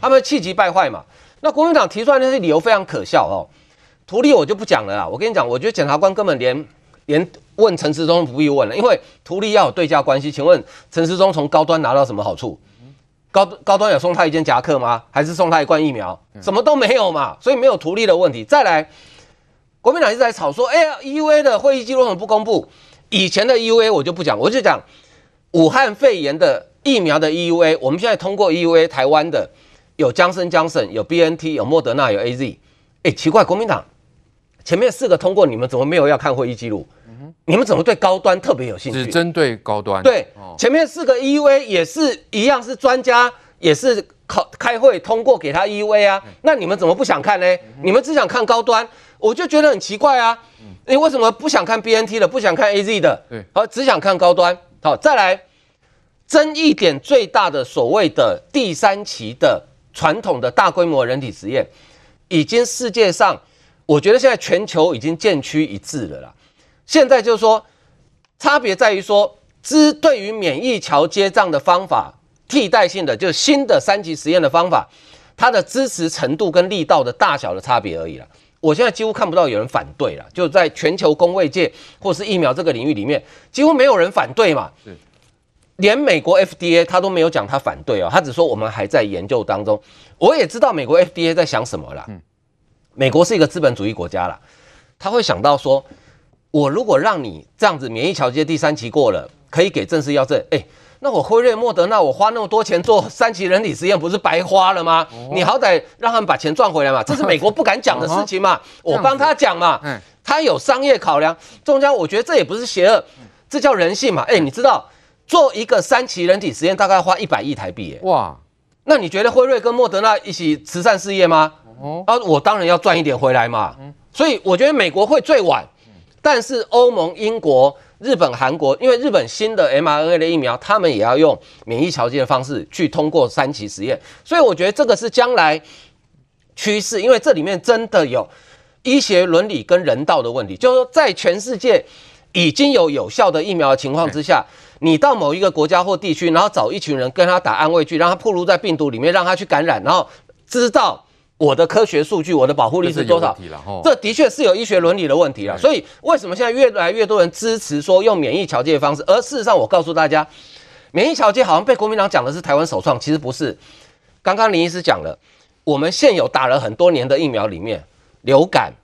他们气急败坏嘛。那国民党提出来那些理由非常可笑哦。图利我就不讲了啦，我跟你讲，我觉得检察官根本连连问陈时中不必问了，因为图利要有对价关系。请问陈时中从高端拿到什么好处？高高端有送他一件夹克吗？还是送他一罐疫苗？什么都没有嘛，所以没有图利的问题。再来，国民党一直在吵说，哎呀，EUA 的会议记录为什么不公布？以前的 EUA 我就不讲，我就讲武汉肺炎的疫苗的 EUA。我们现在通过 EUA，台湾的有江森江省，有 BNT，有莫德纳，有 AZ。哎，奇怪，国民党前面四个通过，你们怎么没有要看会议记录？你们怎么对高端特别有兴趣？只针对高端。对，前面四个 EVA 也是一样，是专家，也是考开会通过给他 EVA 啊。那你们怎么不想看呢？你们只想看高端，我就觉得很奇怪啊。你为什么不想看 BNT 的，不想看 AZ 的？对，好，只想看高端。好，再来，争议点最大的所谓的第三期的传统的大规模人体实验，已经世界上，我觉得现在全球已经渐趋一致了啦。现在就是说，差别在于说，之对于免疫桥接障的方法，替代性的就是新的三级实验的方法，它的支持程度跟力道的大小的差别而已了。我现在几乎看不到有人反对了，就在全球工卫界或是疫苗这个领域里面，几乎没有人反对嘛。连美国 FDA 他都没有讲他反对哦，他只说我们还在研究当中。我也知道美国 FDA 在想什么啦。美国是一个资本主义国家啦，他会想到说。我如果让你这样子免疫桥接第三期过了，可以给正式药证，哎，那我辉瑞、莫德纳，我花那么多钱做三期人体实验，不是白花了吗？你好歹让他们把钱赚回来嘛，这是美国不敢讲的事情嘛，我帮他讲嘛，他有商业考量。中间我觉得这也不是邪恶，这叫人性嘛。哎，你知道做一个三期人体实验大概要花一百亿台币，哎，哇，那你觉得辉瑞跟莫德纳一起慈善事业吗？啊，我当然要赚一点回来嘛。所以我觉得美国会最晚。但是欧盟、英国、日本、韩国，因为日本新的 mRNA 的疫苗，他们也要用免疫调节的方式去通过三期实验，所以我觉得这个是将来趋势，因为这里面真的有医学伦理跟人道的问题，就是说在全世界已经有有效的疫苗的情况之下，你到某一个国家或地区，然后找一群人跟他打安慰剂，让他暴露在病毒里面，让他去感染，然后知道。我的科学数据，我的保护力是多少？这的确是有医学伦理的问题了。所以为什么现在越来越多人支持说用免疫调节的方式？而事实上，我告诉大家，免疫调节好像被国民党讲的是台湾首创，其实不是。刚刚林医师讲了，我们现有打了很多年的疫苗里面，流感、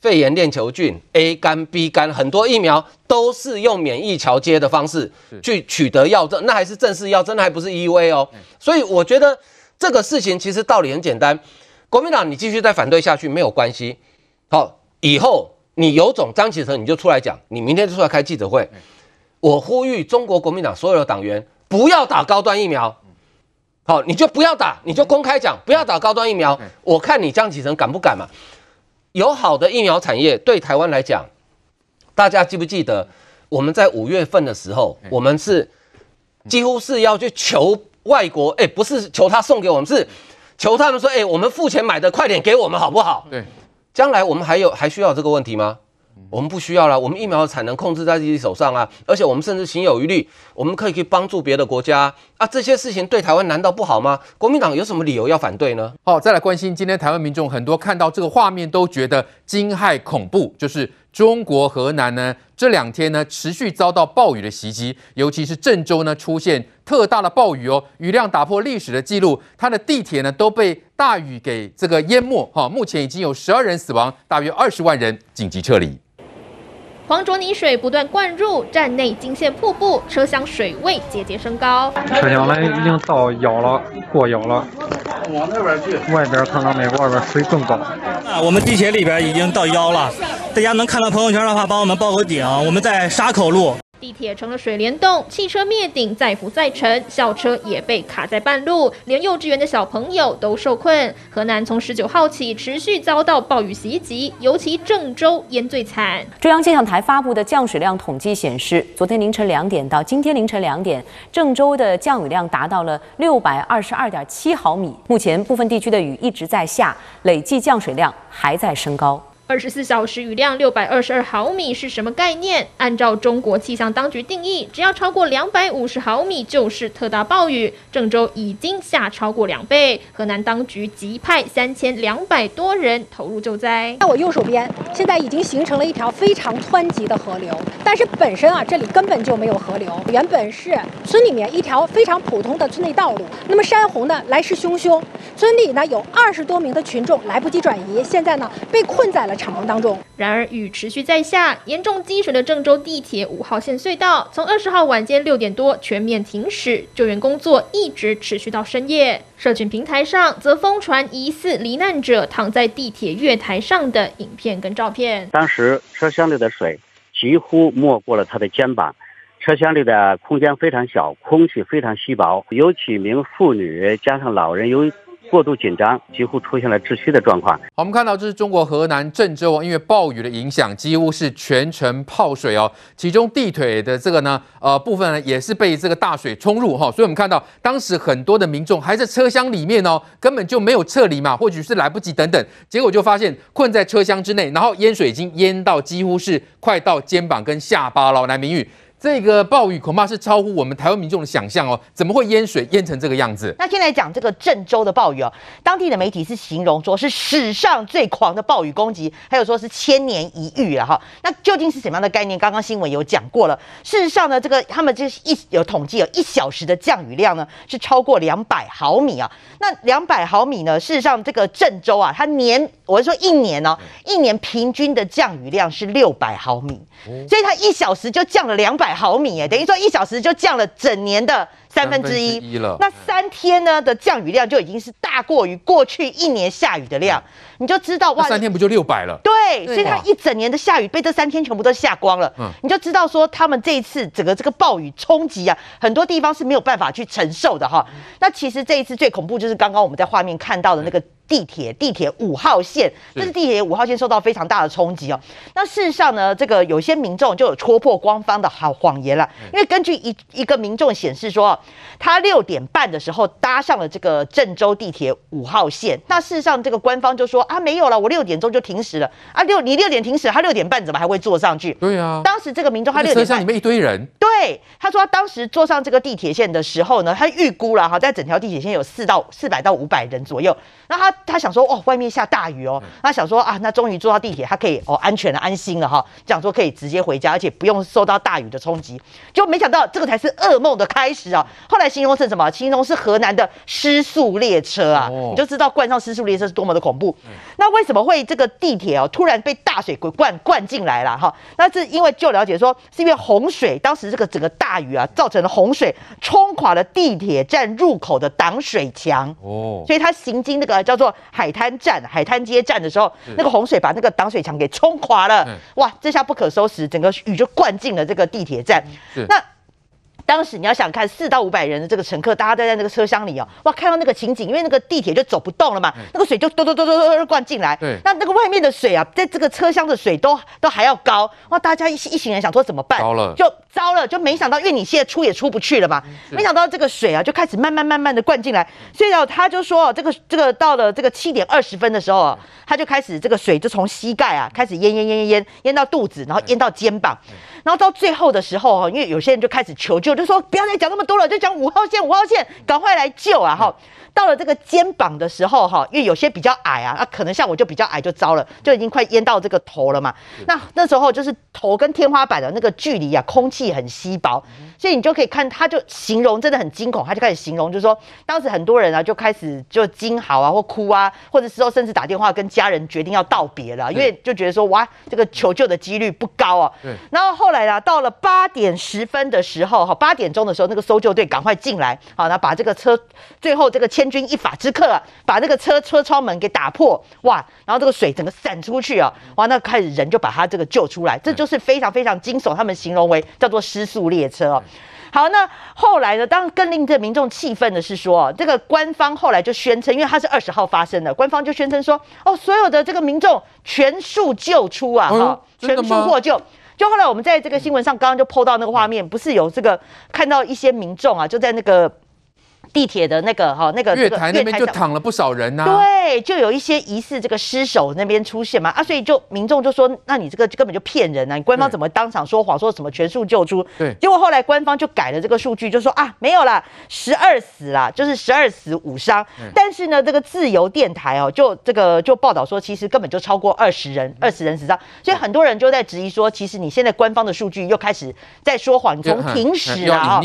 肺炎链球菌、A 肝、B 肝，很多疫苗都是用免疫桥接的方式去取得药证，那还是正式药证，那还不是 EUA 哦。所以我觉得这个事情其实道理很简单。国民党，你继续再反对下去没有关系。好，以后你有种张启成，你就出来讲，你明天就出来开记者会。我呼吁中国国民党所有的党员不要打高端疫苗。好，你就不要打，你就公开讲，不要打高端疫苗。我看你张启成敢不敢嘛？有好的疫苗产业对台湾来讲，大家记不记得我们在五月份的时候，我们是几乎是要去求外国，哎，不是求他送给我们，是。求他们说：“哎、欸，我们付钱买的，快点给我们好不好？”对，将来我们还有还需要这个问题吗？我们不需要了，我们疫苗的产能控制在自己手上啊，而且我们甚至心有余力，我们可以去帮助别的国家啊。这些事情对台湾难道不好吗？国民党有什么理由要反对呢？好，再来关心今天台湾民众很多看到这个画面都觉得惊骇恐怖，就是中国河南呢这两天呢持续遭到暴雨的袭击，尤其是郑州呢出现特大的暴雨哦，雨量打破历史的记录，它的地铁呢都被大雨给这个淹没哈，目前已经有十二人死亡，大约二十万人紧急撤离。黄浊泥水不断灌入站内，惊现瀑布，车厢水位节节升高。车厢来已经到腰了，过腰了。往那边去，外边看到没？外边水更高。啊，我们地铁里边已经到腰了。大家能看到朋友圈的话，帮我们报个警。我们在沙口路。地铁成了水帘洞，汽车灭顶再浮再沉，校车也被卡在半路，连幼稚园的小朋友都受困。河南从十九号起持续遭到暴雨袭击，尤其郑州淹最惨。中央气象台发布的降水量统计显示，昨天凌晨两点到今天凌晨两点，郑州的降雨量达到了六百二十二点七毫米。目前部分地区的雨一直在下，累计降水量还在升高。二十四小时雨量六百二十二毫米是什么概念？按照中国气象当局定义，只要超过两百五十毫米就是特大暴雨。郑州已经下超过两倍，河南当局急派三千两百多人投入救灾。在我右手边，现在已经形成了一条非常湍急的河流，但是本身啊，这里根本就没有河流，原本是村里面一条非常普通的村内道路。那么山洪呢，来势汹汹，村里呢有二十多名的群众来不及转移，现在呢被困在了敞篷当中。然而雨持续在下，严重积水的郑州地铁五号线隧道，从二十号晚间六点多全面停驶，救援工作一直持续到深夜。社群平台上则疯传疑似罹难者躺在地铁月台上的影片跟照片。当时车厢里的水几乎没过了他的肩膀，车厢里的空间非常小，空气非常稀薄，有几名妇女加上老人由过度紧张，几乎出现了窒息的状况。我们看到这是中国河南郑州，因为暴雨的影响，几乎是全城泡水哦。其中地腿的这个呢，呃部分呢也是被这个大水冲入哈、所以我们看到当时很多的民众还在车厢里面哦，根本就没有撤离嘛，或许是来不及等等，结果就发现困在车厢之内，然后淹水已经淹到几乎是快到肩膀跟下巴了。来，明玉。这个暴雨恐怕是超乎我们台湾民众的想象哦，怎么会淹水淹成这个样子？那现在讲这个郑州的暴雨哦，当地的媒体是形容说是史上最狂的暴雨攻击，还有说是千年一遇了哈。那究竟是什么样的概念？刚刚新闻有讲过了。事实上呢，这个他们就是一有统计，有一小时的降雨量呢是超过两百毫米啊。那两百毫米呢，事实上这个郑州啊，它年我是说一年呢、哦，一年平均的降雨量是六百毫米，所以它一小时就降了两百。百毫米哎，等于说一小时就降了整年的三分之一了。那三天呢的降雨量就已经是大过于过去一年下雨的量，你就知道哇，三天不就六百了？对，所以它一整年的下雨被这三天全部都下光了。嗯，你就知道说他们这一次整个这个暴雨冲击啊，很多地方是没有办法去承受的哈。那其实这一次最恐怖就是刚刚我们在画面看到的那个。地铁地铁五号线，这是地铁五号线受到非常大的冲击哦。那事实上呢，这个有些民众就有戳破官方的好谎言了，因为根据一一个民众显示说，他六点半的时候搭上了这个郑州地铁五号线。那事实上，这个官方就说啊，没有了，我六点钟就停驶了啊。六你六点停驶，他六点半怎么还会坐上去？对啊，当时这个民众他六点半车厢里面一堆人，对，他说他当时坐上这个地铁线的时候呢，他预估了哈，在整条地铁线有四到四百到五百人左右。那他他想说哦，外面下大雨哦，他想说啊，那终于坐到地铁，他可以哦安全的安心了哈，讲说可以直接回家，而且不用受到大雨的冲击。就没想到这个才是噩梦的开始啊！后来形容是什么？形容是河南的失速列车啊！你就知道冠上失速列车是多么的恐怖。那为什么会这个地铁哦突然被大水给灌灌进来了哈？那是因为就了解说，是因为洪水，当时这个整个大雨啊，造成了洪水冲垮了地铁站入口的挡水墙哦，所以他行经那个。叫做海滩站、海滩街站的时候，那个洪水把那个挡水墙给冲垮了，哇！这下不可收拾，整个雨就灌进了这个地铁站。那当时你要想看四到五百人的这个乘客，大家都在那个车厢里哦，哇，看到那个情景，因为那个地铁就走不动了嘛，那个水就嘟嘟嘟嘟嘟灌进来。对，那那个外面的水啊，在这个车厢的水都都还要高，哇！大家一一行人想说怎么办？高了，就糟了，就没想到，因为你现在出也出不去了嘛，没想到这个水啊就开始慢慢慢慢的灌进来，所以哦，他就说这个这个到了这个七点二十分的时候啊，他就开始这个水就从膝盖啊开始淹淹淹淹淹淹到肚子，然后淹到肩膀。然后到最后的时候哈，因为有些人就开始求救，就说不要再讲那么多了，就讲五号线，五号线，赶快来救啊！哈，到了这个肩膀的时候哈，因为有些比较矮啊，那可能像我就比较矮就糟了，就已经快淹到这个头了嘛。那那时候就是头跟天花板的那个距离啊，空气很稀薄，所以你就可以看，他就形容真的很惊恐，他就开始形容，就是说当时很多人啊就开始就惊嚎啊或哭啊，或者是说甚至打电话跟家人决定要道别了，因为就觉得说哇，这个求救的几率不高啊。然后后来啊。到了八点十分的时候，哈，八点钟的时候，那个搜救队赶快进来，好，那把这个车，最后这个千钧一发之刻啊，把这个车车窗门给打破，哇，然后这个水整个散出去啊，哇，那开始人就把他这个救出来，这就是非常非常惊悚，他们形容为叫做失速列车哦。好，那后来呢，当更令这民众气愤的是说，这个官方后来就宣称，因为它是二十号发生的，官方就宣称说，哦，所有的这个民众全数救出啊，哈，全数获救。就后来我们在这个新闻上刚刚就 PO 到那个画面，不是有这个看到一些民众啊，就在那个地铁的那个哈那个月台那边就躺了不少人呐、啊，对，就有一些疑似这个尸首那边出现嘛啊，所以就民众就说，那你这个根本就骗人啊，你官方怎么当场说谎，说什么全数救出？对，结果后来官方就改了这个数据，就说啊没有啦，十二死啦，就是十二死五伤。但是呢，这个自由电台哦，就这个就报道说，其实根本就超过二十人，二十人死伤。所以很多人就在质疑说，其实你现在官方的数据又开始在说谎，你从停驶啊？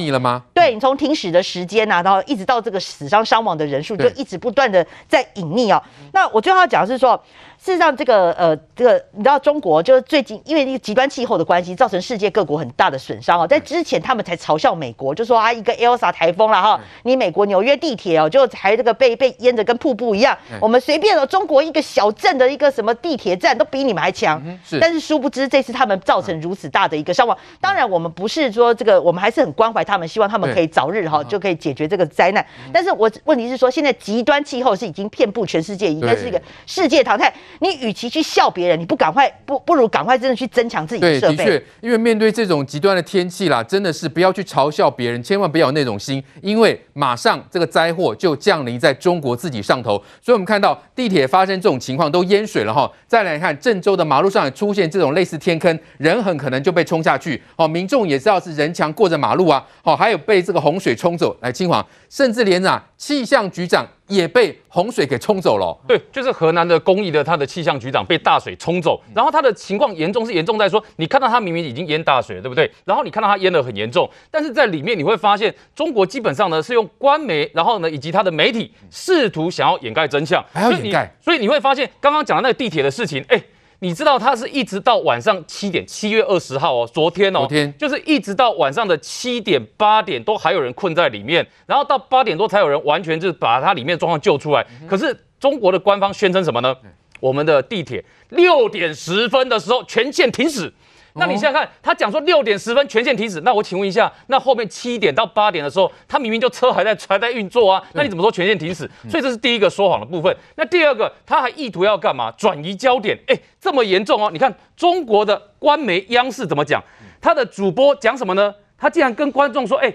对，你从停驶的时间啊，然后一直到这个死伤伤亡的人数，就一直不断的在隐匿啊。那我最后要讲的是说。事实上，这个呃，这个你知道，中国就是最近因为那个极端气候的关系，造成世界各国很大的损伤哦。在之前，他们才嘲笑美国，就说啊，一个 Elsa 台风了哈，你美国纽约地铁哦，就还这个被被淹得跟瀑布一样。我们随便哦，中国一个小镇的一个什么地铁站都比你们还强。是，但是殊不知这次他们造成如此大的一个伤亡。当然，我们不是说这个，我们还是很关怀他们，希望他们可以早日哈就可以解决这个灾难。但是我问题是说，现在极端气候是已经遍布全世界，应该是一个世界常态。你与其去笑别人，你不赶快不不如赶快真的去增强自己的设备。对，的确，因为面对这种极端的天气啦，真的是不要去嘲笑别人，千万不要有那种心，因为马上这个灾祸就降临在中国自己上头。所以我们看到地铁发生这种情况都淹水了哈。再来看郑州的马路上也出现这种类似天坑，人很可能就被冲下去。好，民众也知道是人墙过着马路啊。好，还有被这个洪水冲走。来，清华，甚至连啊气象局长。也被洪水给冲走了、哦。对，就是河南的公益的他的气象局长被大水冲走，然后他的情况严重是严重在说，你看到他明明已经淹大水了，对不对？然后你看到他淹得很严重，但是在里面你会发现，中国基本上呢是用官媒，然后呢以及他的媒体试图想要掩盖真相，还要掩盖，所以你会发现刚刚讲的那个地铁的事情，哎。你知道他是一直到晚上七点，七月二十号哦，昨天哦，昨天就是一直到晚上的七点八点都还有人困在里面，然后到八点多才有人完全就是把它里面状况救出来。可是中国的官方宣称什么呢？我们的地铁六点十分的时候全线停驶。那你想想看，他讲说六点十分全线停止，那我请问一下，那后面七点到八点的时候，他明明就车还在还在运作啊，那你怎么说全线停止？所以这是第一个说谎的部分。那第二个，他还意图要干嘛？转移焦点。哎，这么严重哦！你看中国的官媒央视怎么讲？他的主播讲什么呢？他竟然跟观众说：“哎，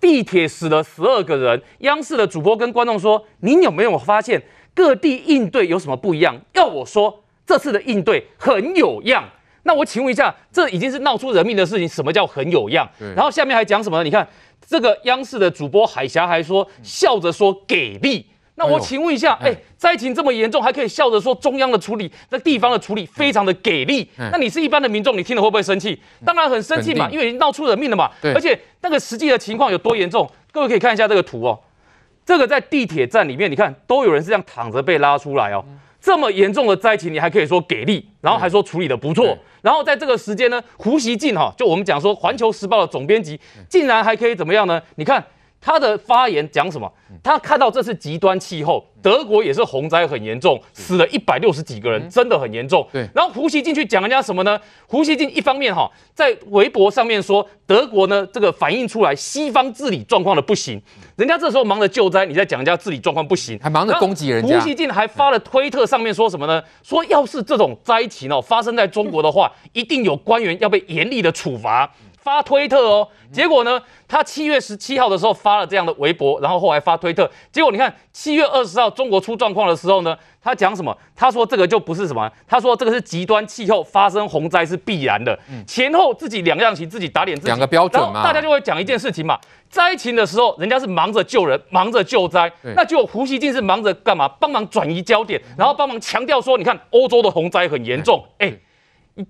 地铁死了十二个人。”央视的主播跟观众说：“您有没有发现各地应对有什么不一样？”要我说，这次的应对很有样。那我请问一下，这已经是闹出人命的事情，什么叫很有样？然后下面还讲什么呢？你看这个央视的主播海峡还说笑着说给力。那我请问一下，哎，灾情这么严重，还可以笑着说中央的处理，那地方的处理非常的给力。那你是一般的民众，你听了会不会生气？当然很生气嘛，因为已经闹出人命了嘛。而且那个实际的情况有多严重？各位可以看一下这个图哦，这个在地铁站里面，你看都有人是这样躺着被拉出来哦。这么严重的灾情，你还可以说给力，然后还说处理的不错，然后在这个时间呢，胡锡进哈，就我们讲说《环球时报》的总编辑，竟然还可以怎么样呢？你看他的发言讲什么？他看到这次极端气候。德国也是洪灾很严重，死了一百六十几个人，真的很严重。对，然后胡锡进去讲人家什么呢？胡锡进一方面哈，在微博上面说德国呢，这个反映出来西方治理状况的不行，人家这时候忙着救灾，你在讲人家治理状况不行，还忙着攻击人家。胡锡进还发了推特上面说什么呢？说要是这种灾情哦发生在中国的话，一定有官员要被严厉的处罚。发推特哦，结果呢，他七月十七号的时候发了这样的微博，然后后来发推特，结果你看七月二十号中国出状况的时候呢，他讲什么？他说这个就不是什么，他说这个是极端气候发生洪灾是必然的，前后自己两样情，自己打脸自己，两个标准嘛。大家就会讲一件事情嘛，灾情的时候人家是忙着救人，忙着救灾，那就胡锡进是忙着干嘛？帮忙转移焦点，然后帮忙强调说，你看欧洲的洪灾很严重，哎，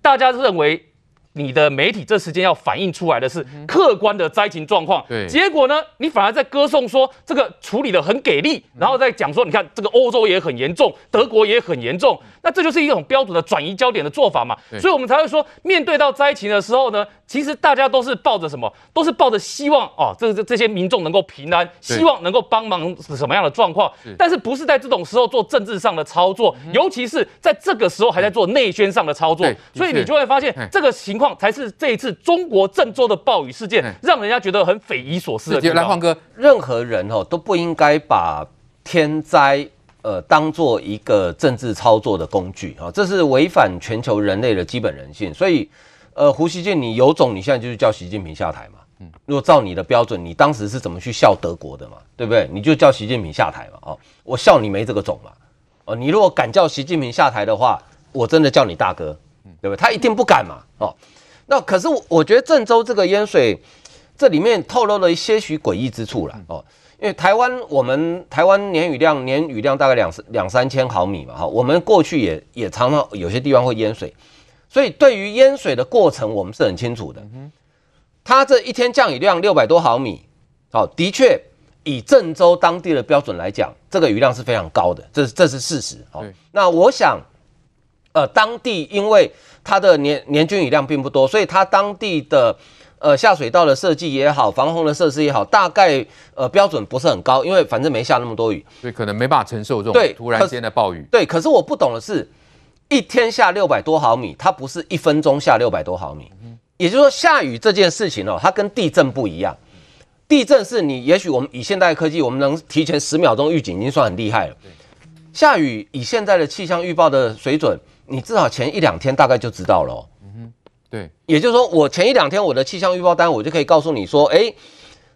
大家认为。你的媒体这时间要反映出来的是客观的灾情状况，对，结果呢，你反而在歌颂说这个处理的很给力，然后再讲说，你看这个欧洲也很严重，德国也很严重，那这就是一种标准的转移焦点的做法嘛，所以我们才会说，面对到灾情的时候呢，其实大家都是抱着什么，都是抱着希望哦，这这这些民众能够平安，希望能够帮忙什么样的状况，但是不是在这种时候做政治上的操作，尤其是在这个时候还在做内宣上的操作，所以你就会发现这个情况。才是这一次中国郑州的暴雨事件，让人家觉得很匪夷所思。来，焕哥，任何人哦都不应该把天灾呃当做一个政治操作的工具啊，这是违反全球人类的基本人性。所以，呃，胡锡进，你有种，你现在就是叫习近平下台嘛。嗯如果照你的标准，你当时是怎么去笑德国的嘛？对不对？你就叫习近平下台嘛？哦，我笑你没这个种嘛？哦，你如果敢叫习近平下台的话，我真的叫你大哥，对不对？他一定不敢嘛？哦，那可是我觉得郑州这个淹水，这里面透露了一些许诡异之处了哦。因为台湾我们台湾年雨量年雨量大概两两三千毫米嘛，哈，我们过去也也常常有些地方会淹水，所以对于淹水的过程我们是很清楚的。它这一天降雨量六百多毫米，哦，的确以郑州当地的标准来讲，这个雨量是非常高的，这是这是事实。哦，那我想，呃，当地因为它的年年均雨量并不多，所以它当地的。呃，下水道的设计也好，防洪的设施也好，大概呃标准不是很高，因为反正没下那么多雨，所以可能没办法承受这种突然间的暴雨。对，可是我不懂的是，一天下六百多毫米，它不是一分钟下六百多毫米，也就是说下雨这件事情哦，它跟地震不一样。地震是你也许我们以现代科技，我们能提前十秒钟预警，已经算很厉害了。下雨以现在的气象预报的水准，你至少前一两天大概就知道了哦。对，也就是说，我前一两天我的气象预报单，我就可以告诉你说，哎，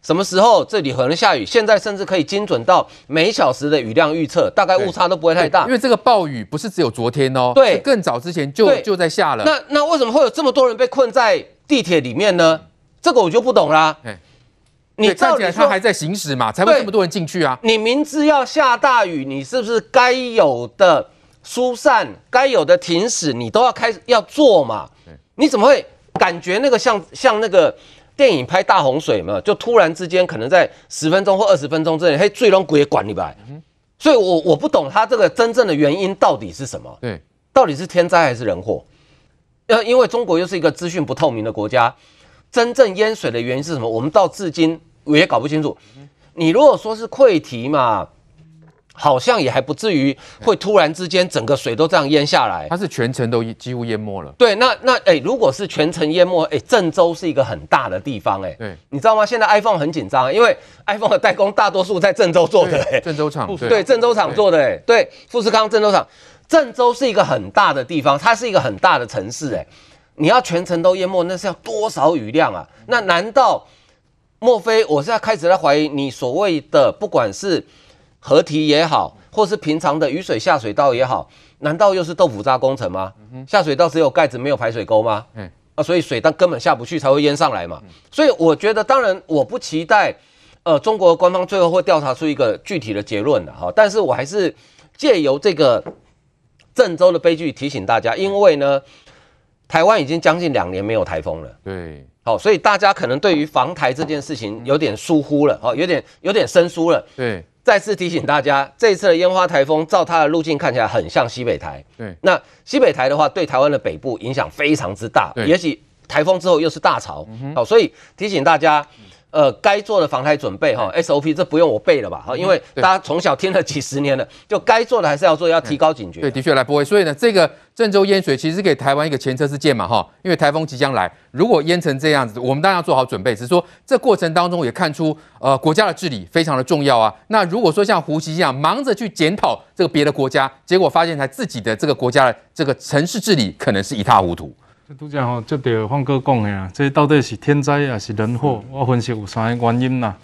什么时候这里可能下雨。现在甚至可以精准到每小时的雨量预测，大概误差都不会太大。因为这个暴雨不是只有昨天哦，对，更早之前就就在下了。那那为什么会有这么多人被困在地铁里面呢？这个我就不懂啦。你看起来它还在行驶嘛，才会这么多人进去啊？你明知要下大雨，你是不是该有的疏散、该有的停驶，你都要开始要做嘛？你怎么会感觉那个像像那个电影拍大洪水嘛？就突然之间可能在十分钟或二十分钟之内，嘿，最终鬼也管你吧？所以我我不懂他这个真正的原因到底是什么？对，到底是天灾还是人祸？呃，因为中国又是一个资讯不透明的国家，真正淹水的原因是什么？我们到至今我也搞不清楚。你如果说是溃堤嘛？好像也还不至于会突然之间整个水都这样淹下来，它是全程都几乎淹没了。对，那那哎、欸，如果是全程淹没，哎、欸，郑州是一个很大的地方、欸，哎，对，你知道吗？现在 iPhone 很紧张，因为 iPhone 的代工大多数在郑州做的、欸，郑州厂，对，郑州厂做的、欸，哎，对，富士康郑州厂，郑州是一个很大的地方，它是一个很大的城市、欸，哎，你要全程都淹没，那是要多少雨量啊？那难道莫非我现在开始在怀疑你所谓的不管是河堤也好？或是平常的雨水下水道也好，难道又是豆腐渣工程吗？下水道只有盖子没有排水沟吗？嗯啊，所以水当根本下不去才会淹上来嘛。所以我觉得，当然我不期待，呃，中国官方最后会调查出一个具体的结论的哈。但是我还是借由这个郑州的悲剧提醒大家，因为呢，台湾已经将近两年没有台风了。对，好，所以大家可能对于防台这件事情有点疏忽了，哦，有点有点生疏了。对。再次提醒大家，这一次的烟花台风，照它的路径看起来很像西北台。对，那西北台的话，对台湾的北部影响非常之大。也许台风之后又是大潮，好、所以提醒大家。呃，该做的防台准备哈，SOP 这不用我背了吧？哈，因为大家从小听了几十年了，就该做的还是要做，要提高警觉。对，的确来不会。所以呢，这个郑州淹水其实是给台湾一个前车之鉴嘛，哈，因为台风即将来，如果淹成这样子，我们当然要做好准备。只是说这过程当中也看出，呃，国家的治理非常的重要啊。那如果说像胡锡进这样忙着去检讨这个别的国家，结果发现他自己的这个国家的这个城市治理可能是一塌糊涂。拄则吼，接着方哥讲的啊，这到底是天灾还是人祸？我分析有三个原因啦。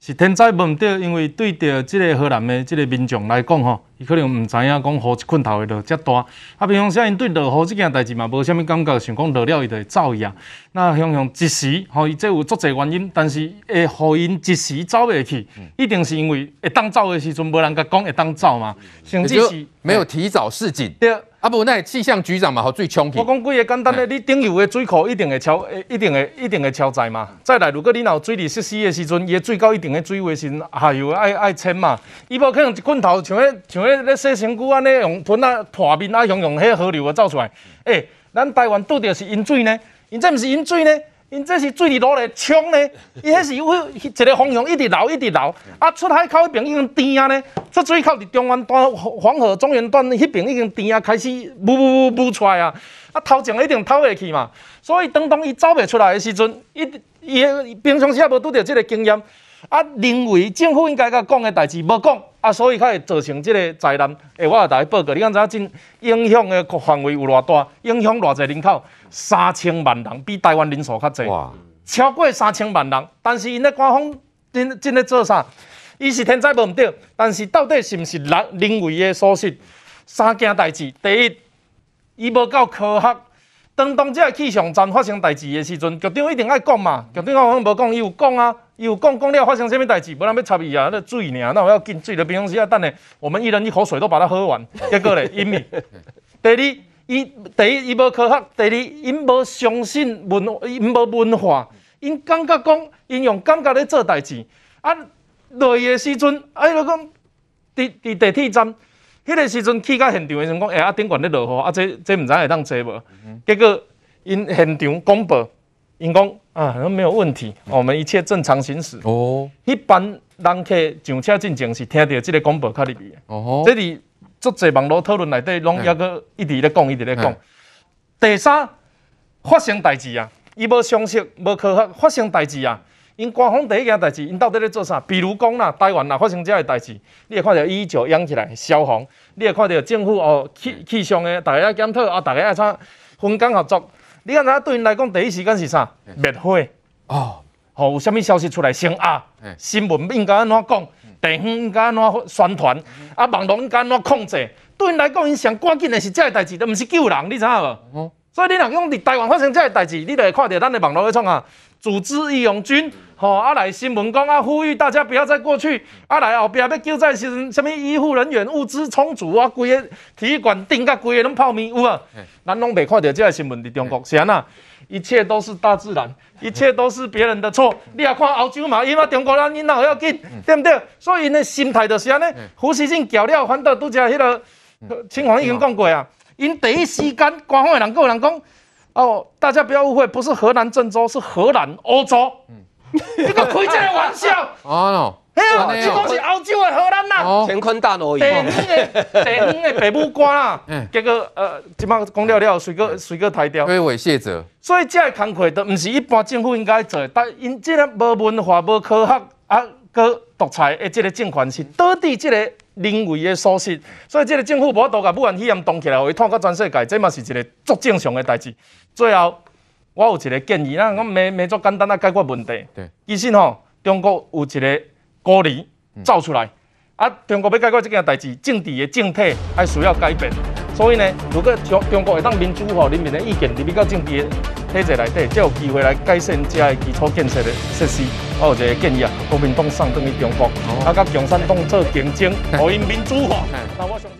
是天灾无毋对，因为对着即个河南的即个民众来讲吼，伊可能毋知影讲雨一困头会落遮大。啊，平常时因对落雨这件代志嘛，无啥物感觉，想讲落了伊就会走去啊。那像像一时吼，伊这有足侪原因，但是会互因一时走袂去，一定是因为会当走的时阵无人甲讲会当走嘛，甚至是没有提早示警。对。啊不，那气象局长嘛，好最冲去。我讲几个简单的，你顶游的水库一定会超，一定会一定会超载嘛。再来，如果你若有水利设施的时阵，伊的水高一定的水位是下游爱爱迁嘛。伊无可能一棍头像迄像迄咧洗身躯安尼用盆啊破面啊，用用迄河流啊走出来。诶、咱台湾拄着是引水呢，因这毋是引水呢。因这是水里落来冲呢，伊迄是有一个方向一直流一直流，啊出海口迄边已经甜啊呢，出水口伫中原段黄河中原段迄边已经甜啊，开始雾雾雾雾出来啊，啊头前一定透袂去嘛，所以当当伊走袂出来的时阵，伊伊平常时也无拄着即个经验，啊认为政府应该甲讲的代志无讲，啊所以才会造成这个灾难。诶，我也大家报告，你敢知影真影响的范围有偌大，影响偌济人口？三千万人比台湾人数较济，超过三千万人，但是因咧官方真真咧做啥？伊是天灾无毋对，但是到底是毋是人人为的所失？三件代志，第一，伊无够科学。当当这个气象站发生代志的时阵，局长一定爱讲嘛。局长我无讲，伊有讲啊，伊有讲讲了发生什么代志，无人要插伊啊，那水尔，那我要进水的冰箱时啊，等下我们一人一口水都把它喝完。结果咧，因为第二，伊 第一伊无科学，第二因无相信文，因无文化，因感觉讲，因用感觉咧做代志。啊，落去的时阵，哎，就讲伫伫地铁站。迄个时阵去到现场的时阵，讲，哎，啊顶悬咧落雨，啊，这这毋知会当坐无？结果因现场广播，因讲啊，那没有问题，我们一切正常行驶。哦，一般人客上车进前是听到这个广播较入去。哦，这里足侪网络讨论内底，拢抑个一直咧讲，一直咧讲。第三，发生代志啊，伊无常识，无科学，发生代志啊。因官方第一件代志，因到底咧做啥？比如讲啦，台湾啦发生这样的代志，你会看到一一九扬起来消防，你会看到政府哦气气象的大家要检讨啊，大家要怎分工合作？你看，咱对因来讲，第一时间是啥？灭火哦，好，有啥物消息出来先啊？新闻应该安怎讲？电视应该安怎宣传？啊，网络应该安怎控制？对因来讲，因上关键的是这个代志，都毋是救人，你知影无？哦，所以你若讲伫台湾发生这个代志，你就会看到咱的网络咧创啊。组织义勇军，吼啊来新闻讲啊，呼吁大家不要再过去。啊来后壁要救灾时阵，什么医护人员物资充足啊，规个体育馆顶甲规个拢泡面有啊。咱拢未看到这个新闻伫中国，是安那？一切都是大自然，一切都是别人的错。你也看欧洲嘛，因为中国人因哪要紧，对不对？所以呢，心态就是安尼。胡锡进搞了，反倒拄则迄个清皇已经讲过啊，因第一时间官方的人有人讲。哦，大家不要误会，不是河南郑州，是荷兰欧洲。嗯，你个开这个玩笑。哦，哎呦，这讲是欧洲的荷兰呐。乾坤大挪移。地方的地方的北部瓜啦。嗯。结果呃，即马讲了了，随个随个抬掉。推诿卸责。所以这个工作都不是一般政府应该做，但因这个无文化、无科学啊，搁独裁的这个政权是倒伫这个。人为的疏失，所以这个政府无法度甲武汉肺炎动起来，会拖到全世界，这嘛是一个足正常的代志。最后，我有一个建议啦，我没没做简单啊解决问题。对，其实吼，中国有一个孤儿走出来，嗯、啊，中国要解决这件代志，政治的政体还需要改变。所以呢，如果中中国会当民主化，人民的意见入比较政治的体制内底，才有机会来改善这个基础建设的设施。我有一个建议啊，国民党送等于中国，啊，甲共产党做竞争，互因民主化。那我相信。